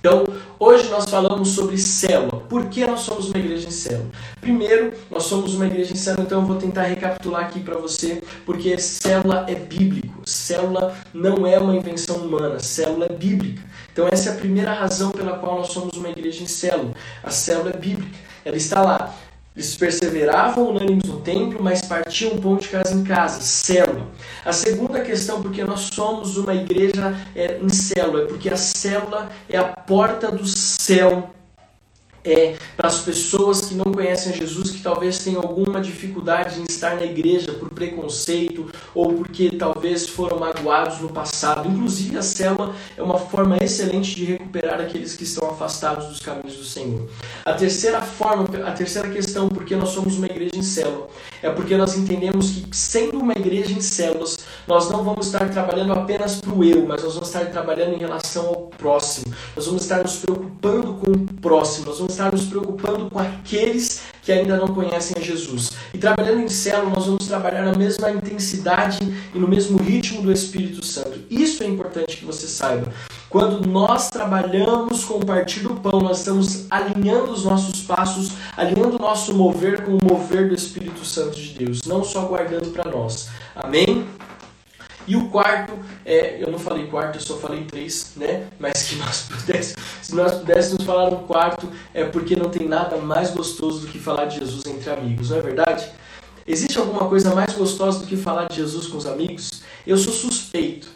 Então, hoje nós falamos sobre célula. Por que nós somos uma igreja em célula? Primeiro, nós somos uma igreja em célula, então eu vou tentar recapitular aqui para você, porque célula é bíblico. Célula não é uma invenção humana, célula é bíblica. Então, essa é a primeira razão pela qual nós somos uma igreja em célula. A célula é bíblica. Ela está lá eles perseveravam unânimes no templo, mas partiam pão de casa em casa, célula. A segunda questão, porque nós somos uma igreja é, em célula, é porque a célula é a porta do céu é, para as pessoas que não conhecem Jesus, que talvez tenham alguma dificuldade em estar na igreja por preconceito ou porque talvez foram magoados no passado. Inclusive, a célula é uma forma excelente de recuperar aqueles que estão afastados dos caminhos do Senhor. A terceira forma, a terceira questão, porque nós somos uma igreja em célula, é porque nós entendemos que, sendo uma igreja em células, nós não vamos estar trabalhando apenas para o eu, mas nós vamos estar trabalhando em relação ao próximo. Nós vamos estar nos preocupando com o próximo. Nós vamos estar nos preocupando com aqueles que ainda não conhecem a Jesus. E trabalhando em célula, nós vamos trabalhar na mesma intensidade e no mesmo ritmo do Espírito Santo. Isso é importante que você saiba. Quando nós trabalhamos com o partir do pão, nós estamos alinhando os nossos passos, alinhando o nosso mover com o mover do Espírito Santo de Deus, não só guardando para nós. Amém? E o quarto, é, eu não falei quarto, eu só falei três, né? Mas que nós pudéssemos, se nós pudéssemos falar um quarto, é porque não tem nada mais gostoso do que falar de Jesus entre amigos, não é verdade? Existe alguma coisa mais gostosa do que falar de Jesus com os amigos? Eu sou suspeito.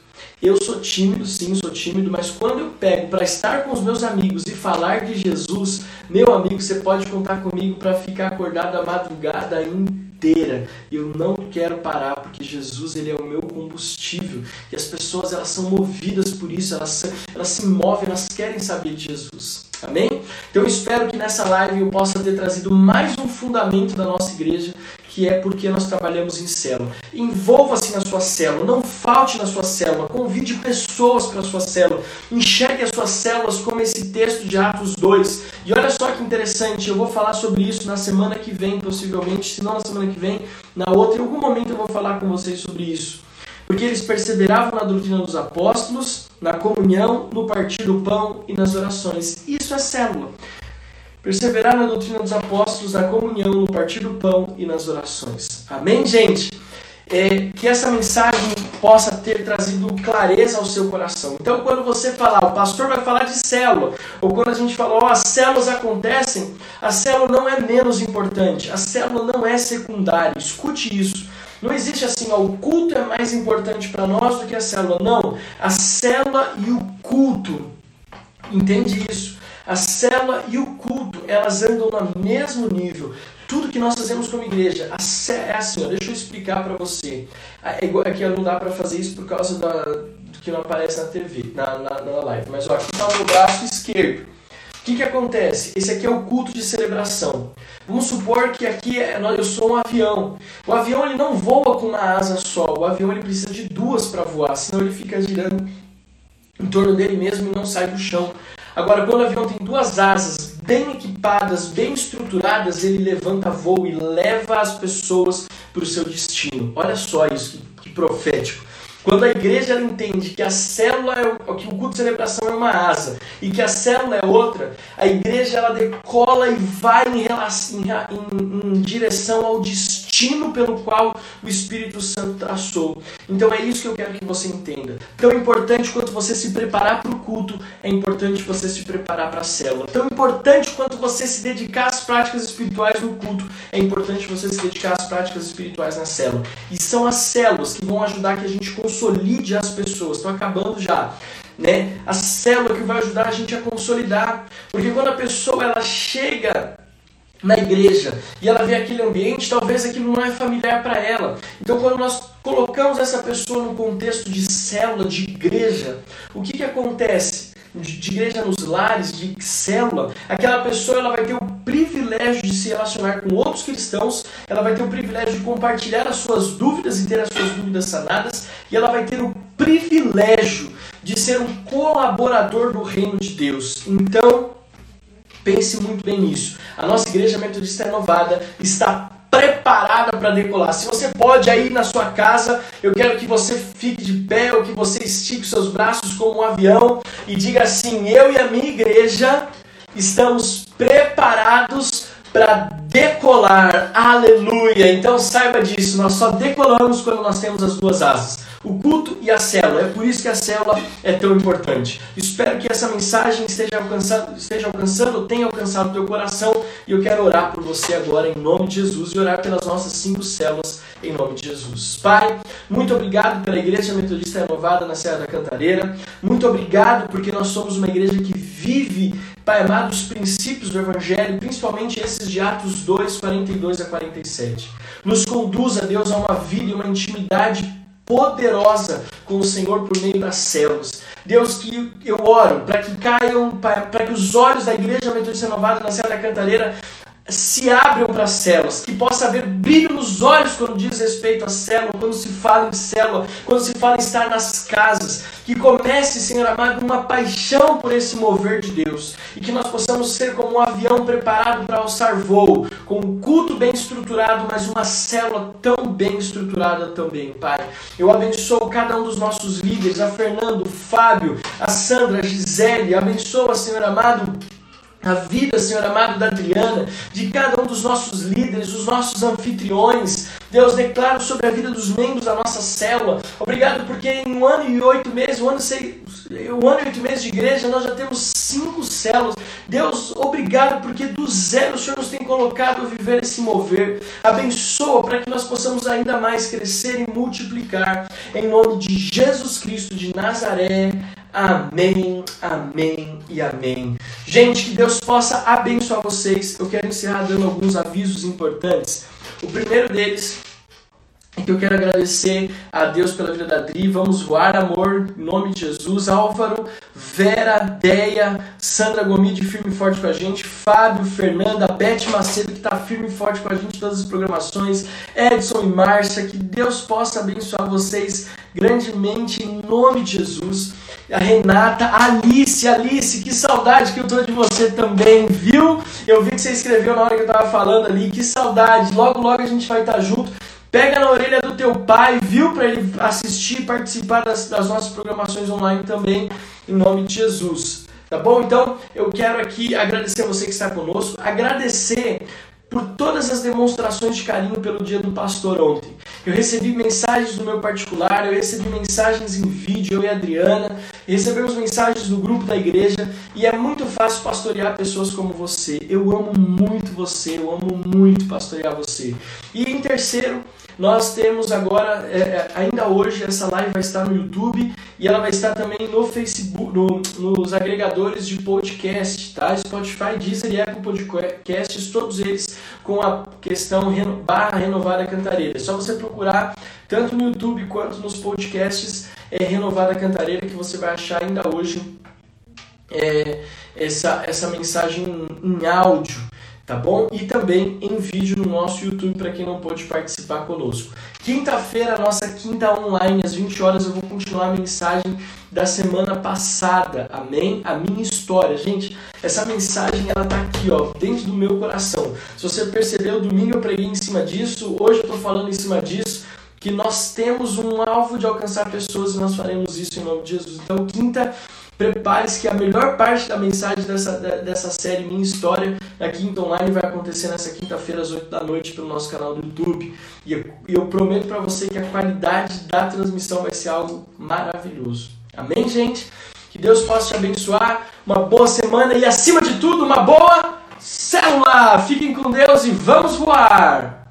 Eu sou tímido, sim, sou tímido, mas quando eu pego para estar com os meus amigos e falar de Jesus, meu amigo, você pode contar comigo para ficar acordado a madrugada em inteira. Eu não quero parar porque Jesus ele é o meu combustível. E as pessoas elas são movidas por isso, elas, elas se movem, elas querem saber de Jesus. Amém? Então eu espero que nessa live eu possa ter trazido mais um fundamento da nossa igreja que é porque nós trabalhamos em célula. Envolva-se na sua célula, não falte na sua célula, convide pessoas para a sua célula, enxergue as suas células como esse texto de Atos 2. E olha só que interessante, eu vou falar sobre isso na semana que vem, possivelmente, se não na semana que vem, na outra, em algum momento eu vou falar com vocês sobre isso. Porque eles perseveravam na doutrina dos apóstolos, na comunhão, no partir do pão e nas orações. Isso é célula. Perseverar na doutrina dos apóstolos, na comunhão, no partir do pão e nas orações. Amém, gente? É, que essa mensagem possa ter trazido clareza ao seu coração. Então, quando você falar, o pastor vai falar de célula, ou quando a gente fala, ó, as células acontecem, a célula não é menos importante, a célula não é secundária. Escute isso. Não existe assim, ó, o culto é mais importante para nós do que a célula. Não, a célula e o culto. Entende isso? A célula e o culto, elas andam no mesmo nível. Tudo que nós fazemos como igreja, é assim, ó, deixa eu explicar para você. É igual, aqui não dá para fazer isso por causa da, do que não aparece na TV, na, na, na live. Mas ó, aqui está o meu braço esquerdo. O que, que acontece? Esse aqui é o culto de celebração. Vamos supor que aqui é, eu sou um avião. O avião ele não voa com uma asa só. O avião ele precisa de duas para voar, senão ele fica girando em torno dele mesmo e não sai do chão. Agora, quando o avião tem duas asas bem equipadas, bem estruturadas, ele levanta voo e leva as pessoas para o seu destino. Olha só isso, que, que profético. Quando a igreja entende que a célula é o, que o culto de celebração é uma asa e que a célula é outra, a igreja ela decola e vai em, relação, em, em, em direção ao destino pelo qual o Espírito Santo traçou. Então é isso que eu quero que você entenda. Tão importante quanto você se preparar para o culto, é importante você se preparar para a célula. Tão importante quanto você se dedicar às práticas espirituais no culto, é importante você se dedicar às práticas espirituais na célula. E são as células que vão ajudar que a gente consolide as pessoas. Estou acabando já. Né? A célula que vai ajudar a gente a consolidar. Porque quando a pessoa ela chega na igreja e ela vê aquele ambiente, talvez aquilo não é familiar para ela. Então, quando nós colocamos essa pessoa no contexto de célula, de igreja, o que, que acontece? De igreja nos lares, de célula, aquela pessoa ela vai ter o privilégio de se relacionar com outros cristãos, ela vai ter o privilégio de compartilhar as suas dúvidas e ter as suas dúvidas sanadas, e ela vai ter o privilégio de ser um colaborador do reino de Deus. Então, pense muito bem nisso. A nossa igreja metodista renovada está preparada para decolar. Se você pode aí na sua casa, eu quero que você fique de pé ou que você estique seus braços como um avião e diga assim: Eu e a minha igreja estamos preparados para decolar. Aleluia! Então saiba disso, nós só decolamos quando nós temos as duas asas o culto e a célula. É por isso que a célula é tão importante. Espero que essa mensagem esteja alcançando, esteja alcançando, tenha alcançado o teu coração. E eu quero orar por você agora em nome de Jesus e orar pelas nossas cinco células em nome de Jesus. Pai, muito obrigado pela Igreja Metodista Renovada na Serra da Cantareira. Muito obrigado porque nós somos uma igreja que vive, Pai amado, os princípios do Evangelho, principalmente esses de Atos 2, 42 a 47. Nos conduz, a Deus, a uma vida e uma intimidade poderosa com o Senhor por meio das células. Deus, que eu oro para que caiam, para que os olhos da Igreja Metodista Renovada na Serra da Cantareira se abram para células, que possa haver brilho nos olhos quando diz respeito à célula, quando se fala em célula, quando se fala em estar nas casas, que comece, Senhor amado, uma paixão por esse mover de Deus, e que nós possamos ser como um avião preparado para alçar voo, com um culto bem estruturado, mas uma célula tão bem estruturada também, Pai. Eu abençoo cada um dos nossos líderes, a Fernando, o Fábio, a Sandra, a Gisele, abençoa, Senhor amado, a vida, Senhor amado, da Adriana, de cada um dos nossos líderes, os nossos anfitriões. Deus, declaro sobre a vida dos membros da nossa célula. Obrigado porque em um ano e oito meses, um ano, seis, um ano e oito meses de igreja, nós já temos cinco células. Deus, obrigado porque do zero o Senhor nos tem colocado a viver esse mover. Abençoa para que nós possamos ainda mais crescer e multiplicar. Em nome de Jesus Cristo de Nazaré. Amém, amém e amém. Gente, que Deus possa abençoar vocês. Eu quero encerrar dando alguns avisos importantes. O primeiro deles que eu quero agradecer a Deus pela vida da Dri. Vamos voar, amor, em nome de Jesus. Álvaro, Vera, Deia, Sandra Gomide, firme e forte com a gente. Fábio, Fernanda, Beth Macedo, que está firme e forte com a gente em todas as programações. Edson e Márcia, que Deus possa abençoar vocês grandemente em nome de Jesus. A Renata, a Alice, Alice, que saudade que eu tô de você também, viu? Eu vi que você escreveu na hora que eu tava falando ali, que saudade. Logo, logo a gente vai estar junto. Pega na orelha do teu pai, viu, para ele assistir participar das, das nossas programações online também, em nome de Jesus. Tá bom? Então, eu quero aqui agradecer a você que está conosco, agradecer por todas as demonstrações de carinho pelo dia do pastor ontem. Eu recebi mensagens no meu particular, eu recebi mensagens em vídeo, eu e a Adriana, recebemos mensagens no grupo da igreja e é muito fácil pastorear pessoas como você. Eu amo muito você, eu amo muito pastorear você. E em terceiro, nós temos agora, é, é, ainda hoje, essa live vai estar no YouTube e ela vai estar também no Facebook, no, nos agregadores de podcast, tá? Spotify, Deezer e Apple Podcasts, todos eles com a questão barra renovada cantareira. É só você procurar tanto no YouTube quanto nos podcasts é, renovada cantareira que você vai achar ainda hoje é, essa, essa mensagem em áudio tá bom? E também em vídeo no nosso YouTube para quem não pôde participar conosco. Quinta-feira, nossa quinta online, às 20 horas, eu vou continuar a mensagem da semana passada, amém? A minha história. Gente, essa mensagem ela tá aqui, ó, dentro do meu coração. Se você percebeu, domingo eu preguei em cima disso, hoje eu tô falando em cima disso, que nós temos um alvo de alcançar pessoas e nós faremos isso em nome de Jesus. Então, quinta Prepare-se que a melhor parte da mensagem dessa, dessa série Minha História, na Quinta Online, vai acontecer nessa quinta-feira às 8 da noite pelo nosso canal do YouTube. E eu, eu prometo para você que a qualidade da transmissão vai ser algo maravilhoso. Amém, gente? Que Deus possa te abençoar. Uma boa semana e, acima de tudo, uma boa célula. Fiquem com Deus e vamos voar!